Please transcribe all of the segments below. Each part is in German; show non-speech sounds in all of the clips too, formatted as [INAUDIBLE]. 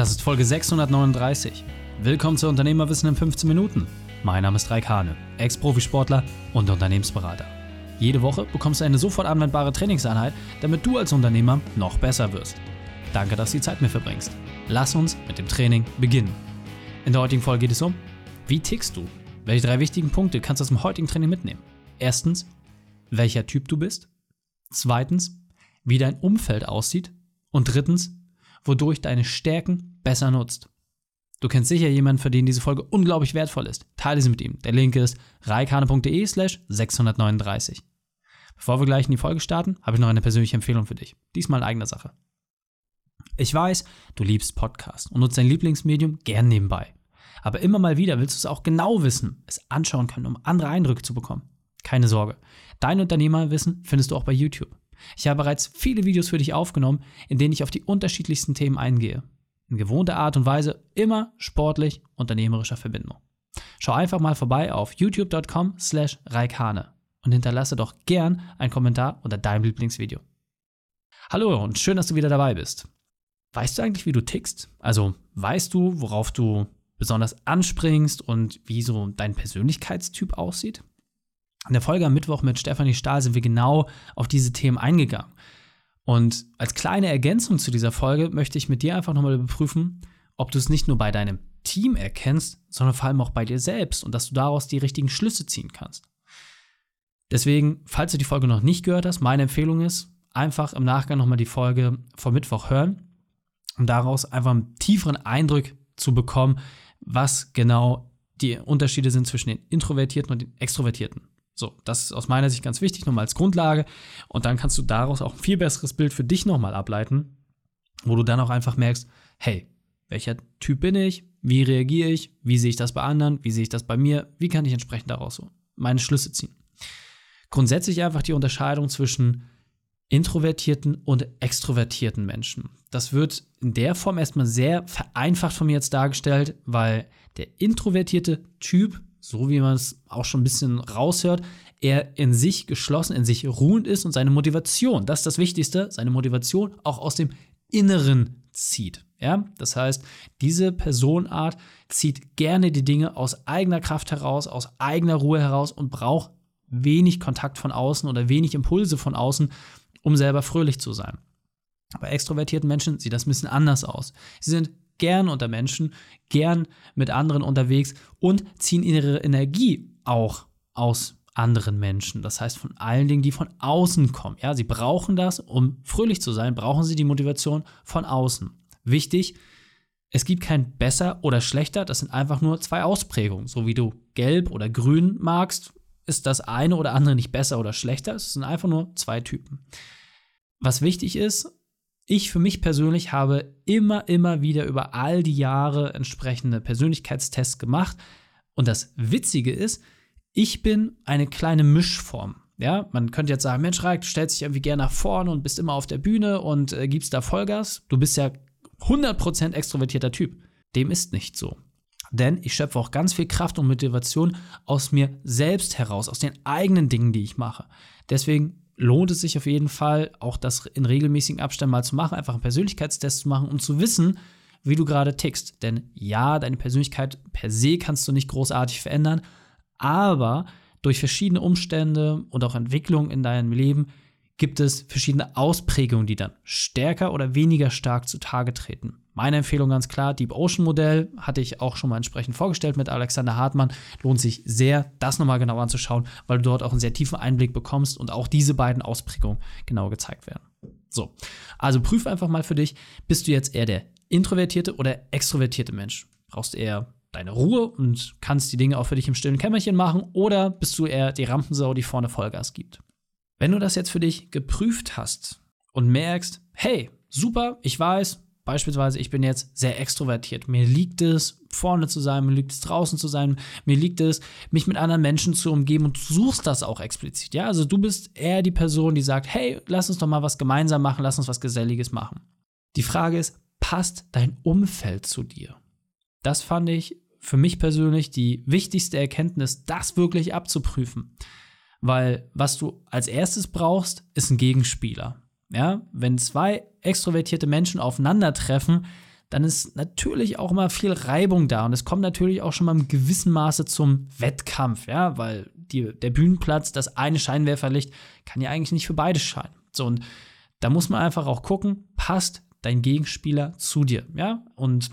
Das ist Folge 639. Willkommen zu Unternehmerwissen in 15 Minuten. Mein Name ist Raik Hane, Ex-Profisportler und Unternehmensberater. Jede Woche bekommst du eine sofort anwendbare Trainingseinheit, damit du als Unternehmer noch besser wirst. Danke, dass du die Zeit mir verbringst. Lass uns mit dem Training beginnen. In der heutigen Folge geht es um, wie tickst du? Welche drei wichtigen Punkte kannst du aus dem heutigen Training mitnehmen? Erstens, welcher Typ du bist. Zweitens, wie dein Umfeld aussieht. Und drittens, wodurch deine Stärken besser nutzt. Du kennst sicher jemanden, für den diese Folge unglaublich wertvoll ist. Teile sie mit ihm. Der Link ist reikane.de slash 639. Bevor wir gleich in die Folge starten, habe ich noch eine persönliche Empfehlung für dich. Diesmal in eigener Sache. Ich weiß, du liebst Podcasts und nutzt dein Lieblingsmedium gern nebenbei. Aber immer mal wieder willst du es auch genau wissen, es anschauen können, um andere Eindrücke zu bekommen. Keine Sorge. Dein Unternehmerwissen findest du auch bei YouTube. Ich habe bereits viele Videos für dich aufgenommen, in denen ich auf die unterschiedlichsten Themen eingehe. In gewohnter Art und Weise, immer sportlich unternehmerischer Verbindung. Schau einfach mal vorbei auf youtube.com slash reikane und hinterlasse doch gern einen Kommentar unter deinem Lieblingsvideo. Hallo und schön, dass du wieder dabei bist. Weißt du eigentlich, wie du tickst? Also weißt du, worauf du besonders anspringst und wie so dein Persönlichkeitstyp aussieht? In der Folge am Mittwoch mit Stefanie Stahl sind wir genau auf diese Themen eingegangen. Und als kleine Ergänzung zu dieser Folge möchte ich mit dir einfach nochmal überprüfen, ob du es nicht nur bei deinem Team erkennst, sondern vor allem auch bei dir selbst und dass du daraus die richtigen Schlüsse ziehen kannst. Deswegen, falls du die Folge noch nicht gehört hast, meine Empfehlung ist, einfach im Nachgang nochmal die Folge vom Mittwoch hören, um daraus einfach einen tieferen Eindruck zu bekommen, was genau die Unterschiede sind zwischen den Introvertierten und den Extrovertierten. So, das ist aus meiner Sicht ganz wichtig, nochmal als Grundlage. Und dann kannst du daraus auch ein viel besseres Bild für dich nochmal ableiten, wo du dann auch einfach merkst, hey, welcher Typ bin ich? Wie reagiere ich? Wie sehe ich das bei anderen? Wie sehe ich das bei mir? Wie kann ich entsprechend daraus so meine Schlüsse ziehen? Grundsätzlich einfach die Unterscheidung zwischen introvertierten und extrovertierten Menschen. Das wird in der Form erstmal sehr vereinfacht von mir jetzt dargestellt, weil der introvertierte Typ so wie man es auch schon ein bisschen raushört, er in sich geschlossen, in sich ruhend ist und seine Motivation, das ist das Wichtigste, seine Motivation auch aus dem Inneren zieht. Ja, das heißt, diese Personenart zieht gerne die Dinge aus eigener Kraft heraus, aus eigener Ruhe heraus und braucht wenig Kontakt von außen oder wenig Impulse von außen, um selber fröhlich zu sein. Bei extrovertierten Menschen sieht das ein bisschen anders aus. Sie sind gern unter Menschen, gern mit anderen unterwegs und ziehen ihre Energie auch aus anderen Menschen. Das heißt von allen Dingen, die von außen kommen. Ja, sie brauchen das, um fröhlich zu sein, brauchen sie die Motivation von außen. Wichtig, es gibt kein besser oder schlechter, das sind einfach nur zwei Ausprägungen. So wie du gelb oder grün magst, ist das eine oder andere nicht besser oder schlechter. Es sind einfach nur zwei Typen. Was wichtig ist, ich für mich persönlich habe immer, immer wieder über all die Jahre entsprechende Persönlichkeitstests gemacht. Und das Witzige ist, ich bin eine kleine Mischform. Ja, man könnte jetzt sagen, Mensch, Raik, du stellst dich irgendwie gerne nach vorne und bist immer auf der Bühne und äh, gibst da Vollgas. Du bist ja 100% extrovertierter Typ. Dem ist nicht so. Denn ich schöpfe auch ganz viel Kraft und Motivation aus mir selbst heraus, aus den eigenen Dingen, die ich mache. Deswegen lohnt es sich auf jeden Fall, auch das in regelmäßigen Abständen mal zu machen, einfach einen Persönlichkeitstest zu machen, um zu wissen, wie du gerade tickst. Denn ja, deine Persönlichkeit per se kannst du nicht großartig verändern, aber durch verschiedene Umstände und auch Entwicklungen in deinem Leben gibt es verschiedene Ausprägungen, die dann stärker oder weniger stark zutage treten. Meine Empfehlung ganz klar, Deep Ocean Modell hatte ich auch schon mal entsprechend vorgestellt mit Alexander Hartmann. Lohnt sich sehr, das nochmal genau anzuschauen, weil du dort auch einen sehr tiefen Einblick bekommst und auch diese beiden Ausprägungen genau gezeigt werden. So, also prüf einfach mal für dich, bist du jetzt eher der introvertierte oder extrovertierte Mensch? Brauchst du eher deine Ruhe und kannst die Dinge auch für dich im stillen Kämmerchen machen oder bist du eher die Rampensau, die vorne Vollgas gibt? Wenn du das jetzt für dich geprüft hast und merkst, hey, super, ich weiß, beispielsweise, ich bin jetzt sehr extrovertiert. Mir liegt es, vorne zu sein, mir liegt es, draußen zu sein, mir liegt es, mich mit anderen Menschen zu umgeben und suchst das auch explizit. Ja, also du bist eher die Person, die sagt, hey, lass uns doch mal was gemeinsam machen, lass uns was Geselliges machen. Die Frage ist, passt dein Umfeld zu dir? Das fand ich für mich persönlich die wichtigste Erkenntnis, das wirklich abzuprüfen. Weil was du als erstes brauchst, ist ein Gegenspieler. Ja, wenn zwei extrovertierte Menschen aufeinandertreffen, dann ist natürlich auch mal viel Reibung da und es kommt natürlich auch schon mal im gewissen Maße zum Wettkampf, ja, weil die, der Bühnenplatz, das eine Scheinwerferlicht, kann ja eigentlich nicht für beide scheinen. So, und da muss man einfach auch gucken, passt dein Gegenspieler zu dir, ja, und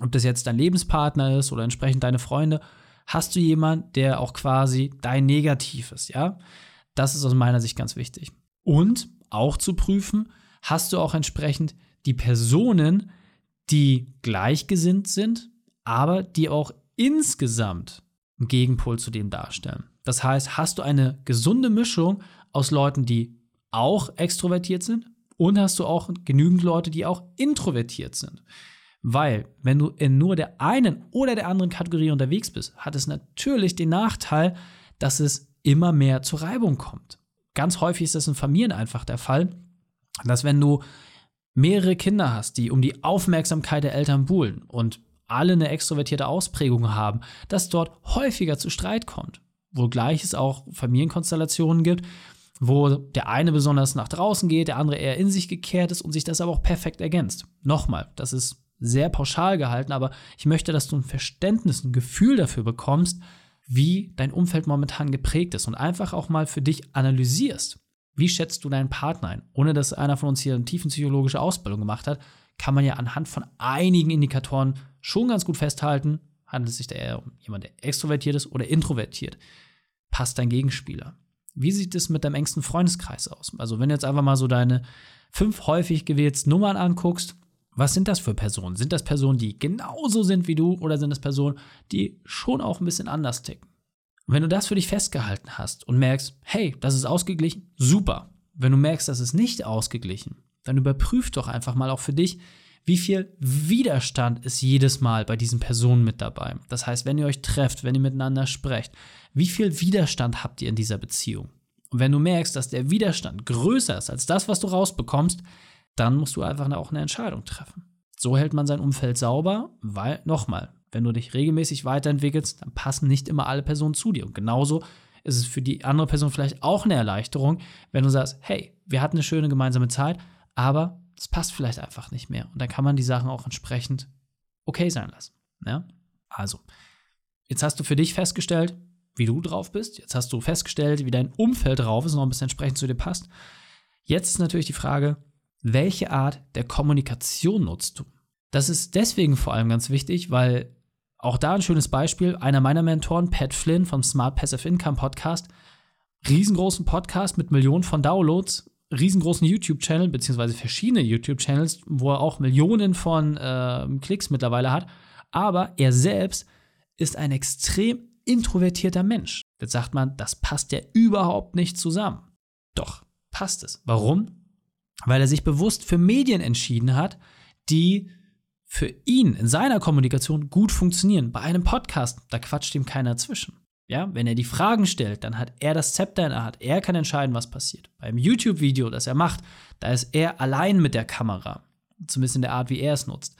ob das jetzt dein Lebenspartner ist oder entsprechend deine Freunde, hast du jemanden, der auch quasi dein Negativ ist, ja? Das ist aus meiner Sicht ganz wichtig. Und auch zu prüfen, hast du auch entsprechend die Personen, die gleichgesinnt sind, aber die auch insgesamt einen Gegenpol zu dem darstellen. Das heißt, hast du eine gesunde Mischung aus Leuten, die auch extrovertiert sind und hast du auch genügend Leute, die auch introvertiert sind. Weil, wenn du in nur der einen oder der anderen Kategorie unterwegs bist, hat es natürlich den Nachteil, dass es immer mehr zur Reibung kommt. Ganz häufig ist das in Familien einfach der Fall, dass wenn du mehrere Kinder hast, die um die Aufmerksamkeit der Eltern buhlen und alle eine extrovertierte Ausprägung haben, dass dort häufiger zu Streit kommt. Wogleich es auch Familienkonstellationen gibt, wo der eine besonders nach draußen geht, der andere eher in sich gekehrt ist und sich das aber auch perfekt ergänzt. Nochmal, das ist sehr pauschal gehalten, aber ich möchte, dass du ein Verständnis, ein Gefühl dafür bekommst, wie dein Umfeld momentan geprägt ist und einfach auch mal für dich analysierst. Wie schätzt du deinen Partner ein? Ohne dass einer von uns hier eine tiefenpsychologische Ausbildung gemacht hat, kann man ja anhand von einigen Indikatoren schon ganz gut festhalten, handelt es sich da eher um jemanden, der extrovertiert ist oder introvertiert. Passt dein Gegenspieler? Wie sieht es mit deinem engsten Freundeskreis aus? Also, wenn du jetzt einfach mal so deine fünf häufig gewählten Nummern anguckst, was sind das für Personen? Sind das Personen, die genauso sind wie du oder sind das Personen, die schon auch ein bisschen anders ticken? Und wenn du das für dich festgehalten hast und merkst, hey, das ist ausgeglichen, super. Wenn du merkst, das ist nicht ausgeglichen, dann überprüf doch einfach mal auch für dich, wie viel Widerstand ist jedes Mal bei diesen Personen mit dabei. Das heißt, wenn ihr euch trefft, wenn ihr miteinander sprecht, wie viel Widerstand habt ihr in dieser Beziehung? Und wenn du merkst, dass der Widerstand größer ist als das, was du rausbekommst, dann musst du einfach auch eine Entscheidung treffen. So hält man sein Umfeld sauber, weil, nochmal, wenn du dich regelmäßig weiterentwickelst, dann passen nicht immer alle Personen zu dir. Und genauso ist es für die andere Person vielleicht auch eine Erleichterung, wenn du sagst, hey, wir hatten eine schöne gemeinsame Zeit, aber es passt vielleicht einfach nicht mehr. Und dann kann man die Sachen auch entsprechend okay sein lassen. Ja? Also, jetzt hast du für dich festgestellt, wie du drauf bist. Jetzt hast du festgestellt, wie dein Umfeld drauf ist und ein bisschen entsprechend zu dir passt. Jetzt ist natürlich die Frage, welche Art der Kommunikation nutzt du? Das ist deswegen vor allem ganz wichtig, weil auch da ein schönes Beispiel, einer meiner Mentoren, Pat Flynn vom Smart Passive Income Podcast, riesengroßen Podcast mit Millionen von Downloads, riesengroßen YouTube-Channel, beziehungsweise verschiedene YouTube-Channels, wo er auch Millionen von äh, Klicks mittlerweile hat. Aber er selbst ist ein extrem introvertierter Mensch. Jetzt sagt man, das passt ja überhaupt nicht zusammen. Doch, passt es. Warum? Weil er sich bewusst für Medien entschieden hat, die für ihn in seiner Kommunikation gut funktionieren. Bei einem Podcast, da quatscht ihm keiner zwischen. Ja, wenn er die Fragen stellt, dann hat er das Zepter in der Hand. Er kann entscheiden, was passiert. Beim YouTube-Video, das er macht, da ist er allein mit der Kamera. Zumindest in der Art, wie er es nutzt.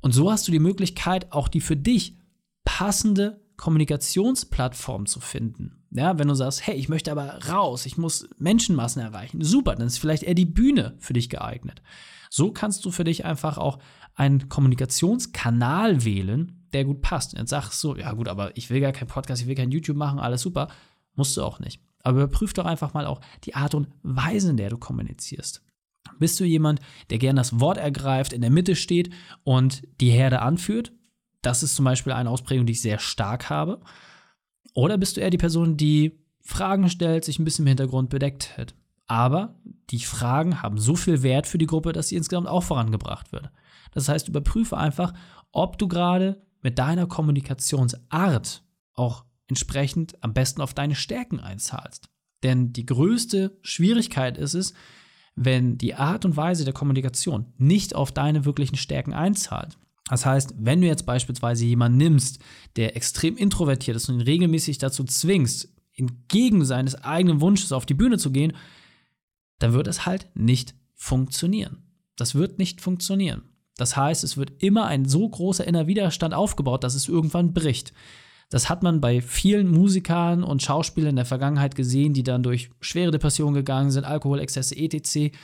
Und so hast du die Möglichkeit, auch die für dich passende Kommunikationsplattform zu finden. Ja, wenn du sagst, hey, ich möchte aber raus, ich muss Menschenmassen erreichen, super, dann ist vielleicht eher die Bühne für dich geeignet. So kannst du für dich einfach auch einen Kommunikationskanal wählen, der gut passt. Jetzt sagst du, ja gut, aber ich will gar keinen Podcast, ich will kein YouTube machen, alles super. Musst du auch nicht. Aber überprüf doch einfach mal auch die Art und Weise, in der du kommunizierst. Bist du jemand, der gern das Wort ergreift, in der Mitte steht und die Herde anführt? Das ist zum Beispiel eine Ausprägung, die ich sehr stark habe. Oder bist du eher die Person, die Fragen stellt, sich ein bisschen im Hintergrund bedeckt hält? Aber die Fragen haben so viel Wert für die Gruppe, dass sie insgesamt auch vorangebracht wird. Das heißt, überprüfe einfach, ob du gerade mit deiner Kommunikationsart auch entsprechend am besten auf deine Stärken einzahlst. Denn die größte Schwierigkeit ist es, wenn die Art und Weise der Kommunikation nicht auf deine wirklichen Stärken einzahlt. Das heißt, wenn du jetzt beispielsweise jemanden nimmst, der extrem introvertiert ist und ihn regelmäßig dazu zwingst, entgegen seines eigenen Wunsches auf die Bühne zu gehen, dann wird es halt nicht funktionieren. Das wird nicht funktionieren. Das heißt, es wird immer ein so großer innerer Widerstand aufgebaut, dass es irgendwann bricht. Das hat man bei vielen Musikern und Schauspielern in der Vergangenheit gesehen, die dann durch schwere Depressionen gegangen sind, Alkoholexzesse, etc.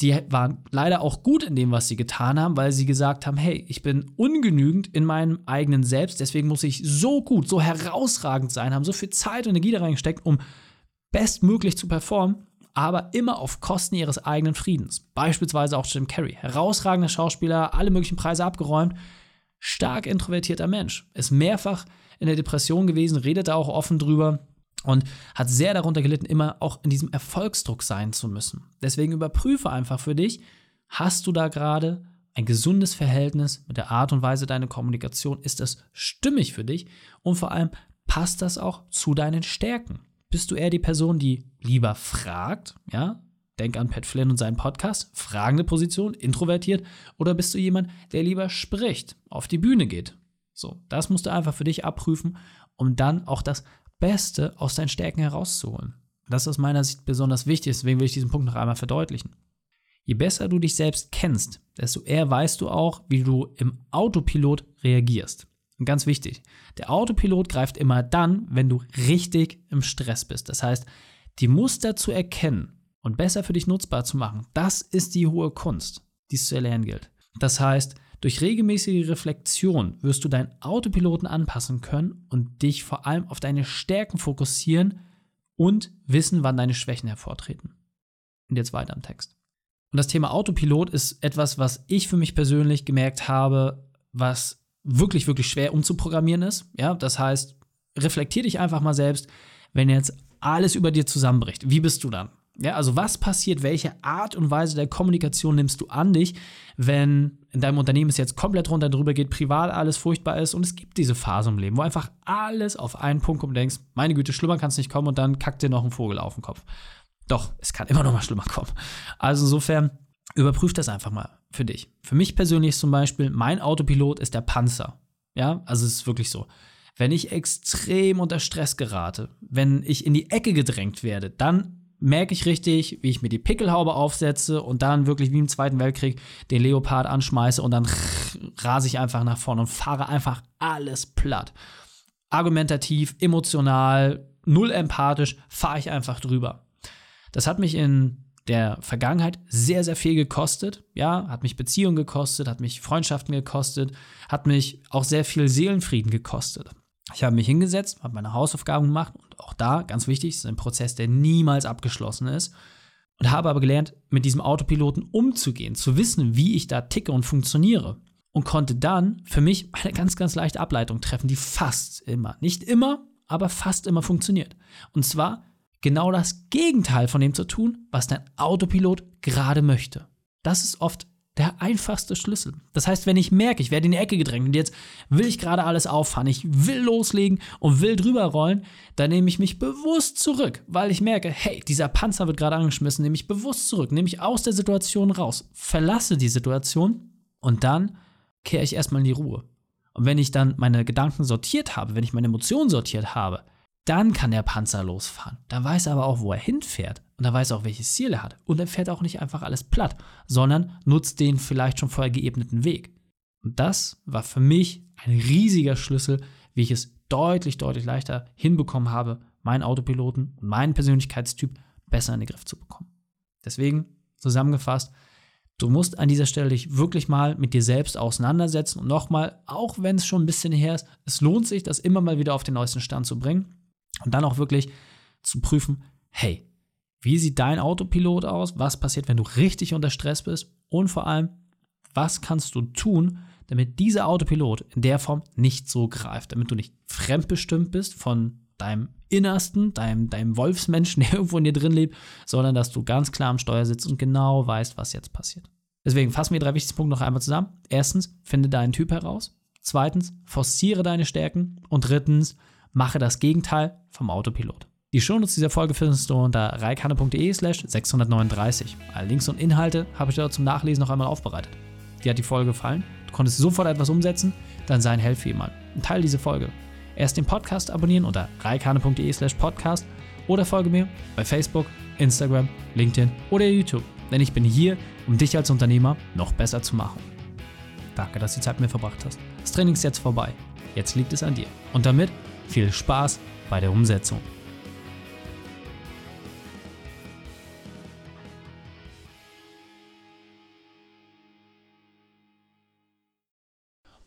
die waren leider auch gut in dem, was sie getan haben, weil sie gesagt haben, hey, ich bin ungenügend in meinem eigenen Selbst, deswegen muss ich so gut, so herausragend sein, haben so viel Zeit und Energie da reingesteckt, um bestmöglich zu performen, aber immer auf Kosten ihres eigenen Friedens. Beispielsweise auch Jim Carrey, herausragender Schauspieler, alle möglichen Preise abgeräumt, stark introvertierter Mensch, ist mehrfach in der Depression gewesen, redet da auch offen drüber, und hat sehr darunter gelitten, immer auch in diesem Erfolgsdruck sein zu müssen. Deswegen überprüfe einfach für dich, hast du da gerade ein gesundes Verhältnis mit der Art und Weise deiner Kommunikation? Ist das stimmig für dich? Und vor allem, passt das auch zu deinen Stärken? Bist du eher die Person, die lieber fragt, ja? Denk an Pat Flynn und seinen Podcast, fragende Position, introvertiert, oder bist du jemand, der lieber spricht, auf die Bühne geht? So, das musst du einfach für dich abprüfen, um dann auch das Beste aus deinen Stärken herauszuholen. Das ist aus meiner Sicht besonders wichtig, deswegen will ich diesen Punkt noch einmal verdeutlichen. Je besser du dich selbst kennst, desto eher weißt du auch, wie du im Autopilot reagierst. Und ganz wichtig, der Autopilot greift immer dann, wenn du richtig im Stress bist. Das heißt, die Muster zu erkennen und besser für dich nutzbar zu machen, das ist die hohe Kunst, die es zu erlernen gilt. Das heißt, durch regelmäßige Reflexion wirst du deinen Autopiloten anpassen können und dich vor allem auf deine Stärken fokussieren und wissen, wann deine Schwächen hervortreten. Und jetzt weiter am Text. Und das Thema Autopilot ist etwas, was ich für mich persönlich gemerkt habe, was wirklich, wirklich schwer umzuprogrammieren ist. Ja, das heißt, reflektier dich einfach mal selbst, wenn jetzt alles über dir zusammenbricht. Wie bist du dann? Ja, also was passiert, welche Art und Weise der Kommunikation nimmst du an dich, wenn in deinem Unternehmen es jetzt komplett runter drüber geht, privat alles furchtbar ist und es gibt diese Phase im Leben, wo einfach alles auf einen Punkt kommt und denkst, meine Güte, schlimmer kann es nicht kommen und dann kackt dir noch ein Vogel auf den Kopf. Doch, es kann immer noch mal schlimmer kommen. Also insofern, überprüf das einfach mal für dich. Für mich persönlich zum Beispiel, mein Autopilot ist der Panzer. Ja, also es ist wirklich so. Wenn ich extrem unter Stress gerate, wenn ich in die Ecke gedrängt werde, dann merke ich richtig, wie ich mir die Pickelhaube aufsetze und dann wirklich wie im Zweiten Weltkrieg den Leopard anschmeiße und dann [LAUGHS] rase ich einfach nach vorne und fahre einfach alles platt. Argumentativ, emotional, null empathisch, fahre ich einfach drüber. Das hat mich in der Vergangenheit sehr, sehr viel gekostet. Ja, hat mich Beziehungen gekostet, hat mich Freundschaften gekostet, hat mich auch sehr viel Seelenfrieden gekostet. Ich habe mich hingesetzt, habe meine Hausaufgaben gemacht und auch da, ganz wichtig, ist ein Prozess, der niemals abgeschlossen ist. Und habe aber gelernt, mit diesem Autopiloten umzugehen, zu wissen, wie ich da ticke und funktioniere. Und konnte dann für mich eine ganz, ganz leichte Ableitung treffen, die fast immer, nicht immer, aber fast immer funktioniert. Und zwar genau das Gegenteil von dem zu tun, was dein Autopilot gerade möchte. Das ist oft der einfachste Schlüssel. Das heißt, wenn ich merke, ich werde in die Ecke gedrängt und jetzt will ich gerade alles auffahren, ich will loslegen und will drüber rollen, dann nehme ich mich bewusst zurück, weil ich merke, hey, dieser Panzer wird gerade angeschmissen, nehme ich bewusst zurück, nehme ich aus der Situation raus, verlasse die Situation und dann kehre ich erstmal in die Ruhe. Und wenn ich dann meine Gedanken sortiert habe, wenn ich meine Emotionen sortiert habe, dann kann der Panzer losfahren. Dann weiß er aber auch, wo er hinfährt. Und er weiß auch, welches Ziel er hat. Und er fährt auch nicht einfach alles platt, sondern nutzt den vielleicht schon vorher geebneten Weg. Und das war für mich ein riesiger Schlüssel, wie ich es deutlich, deutlich leichter hinbekommen habe, meinen Autopiloten und meinen Persönlichkeitstyp besser in den Griff zu bekommen. Deswegen zusammengefasst, du musst an dieser Stelle dich wirklich mal mit dir selbst auseinandersetzen und nochmal, auch wenn es schon ein bisschen her ist, es lohnt sich, das immer mal wieder auf den neuesten Stand zu bringen und dann auch wirklich zu prüfen, hey, wie sieht dein Autopilot aus? Was passiert, wenn du richtig unter Stress bist? Und vor allem, was kannst du tun, damit dieser Autopilot in der Form nicht so greift, damit du nicht fremdbestimmt bist von deinem Innersten, deinem, deinem Wolfsmenschen, [LAUGHS] der irgendwo in dir drin lebt, sondern dass du ganz klar am Steuer sitzt und genau weißt, was jetzt passiert. Deswegen fassen wir drei wichtigste Punkte noch einmal zusammen. Erstens, finde deinen Typ heraus. Zweitens, forciere deine Stärken. Und drittens, mache das Gegenteil vom Autopilot. Die Shownotes dieser Folge findest du unter reikane.de slash 639. Alle Links und Inhalte habe ich dort zum Nachlesen noch einmal aufbereitet. Dir hat die Folge gefallen? Du konntest sofort etwas umsetzen? Dann sei ein Held für jemanden. Und teile diese Folge. Erst den Podcast abonnieren unter reikane.de slash podcast oder folge mir bei Facebook, Instagram, LinkedIn oder YouTube. Denn ich bin hier, um dich als Unternehmer noch besser zu machen. Danke, dass du die Zeit mit mir verbracht hast. Das Training ist jetzt vorbei. Jetzt liegt es an dir. Und damit viel Spaß bei der Umsetzung.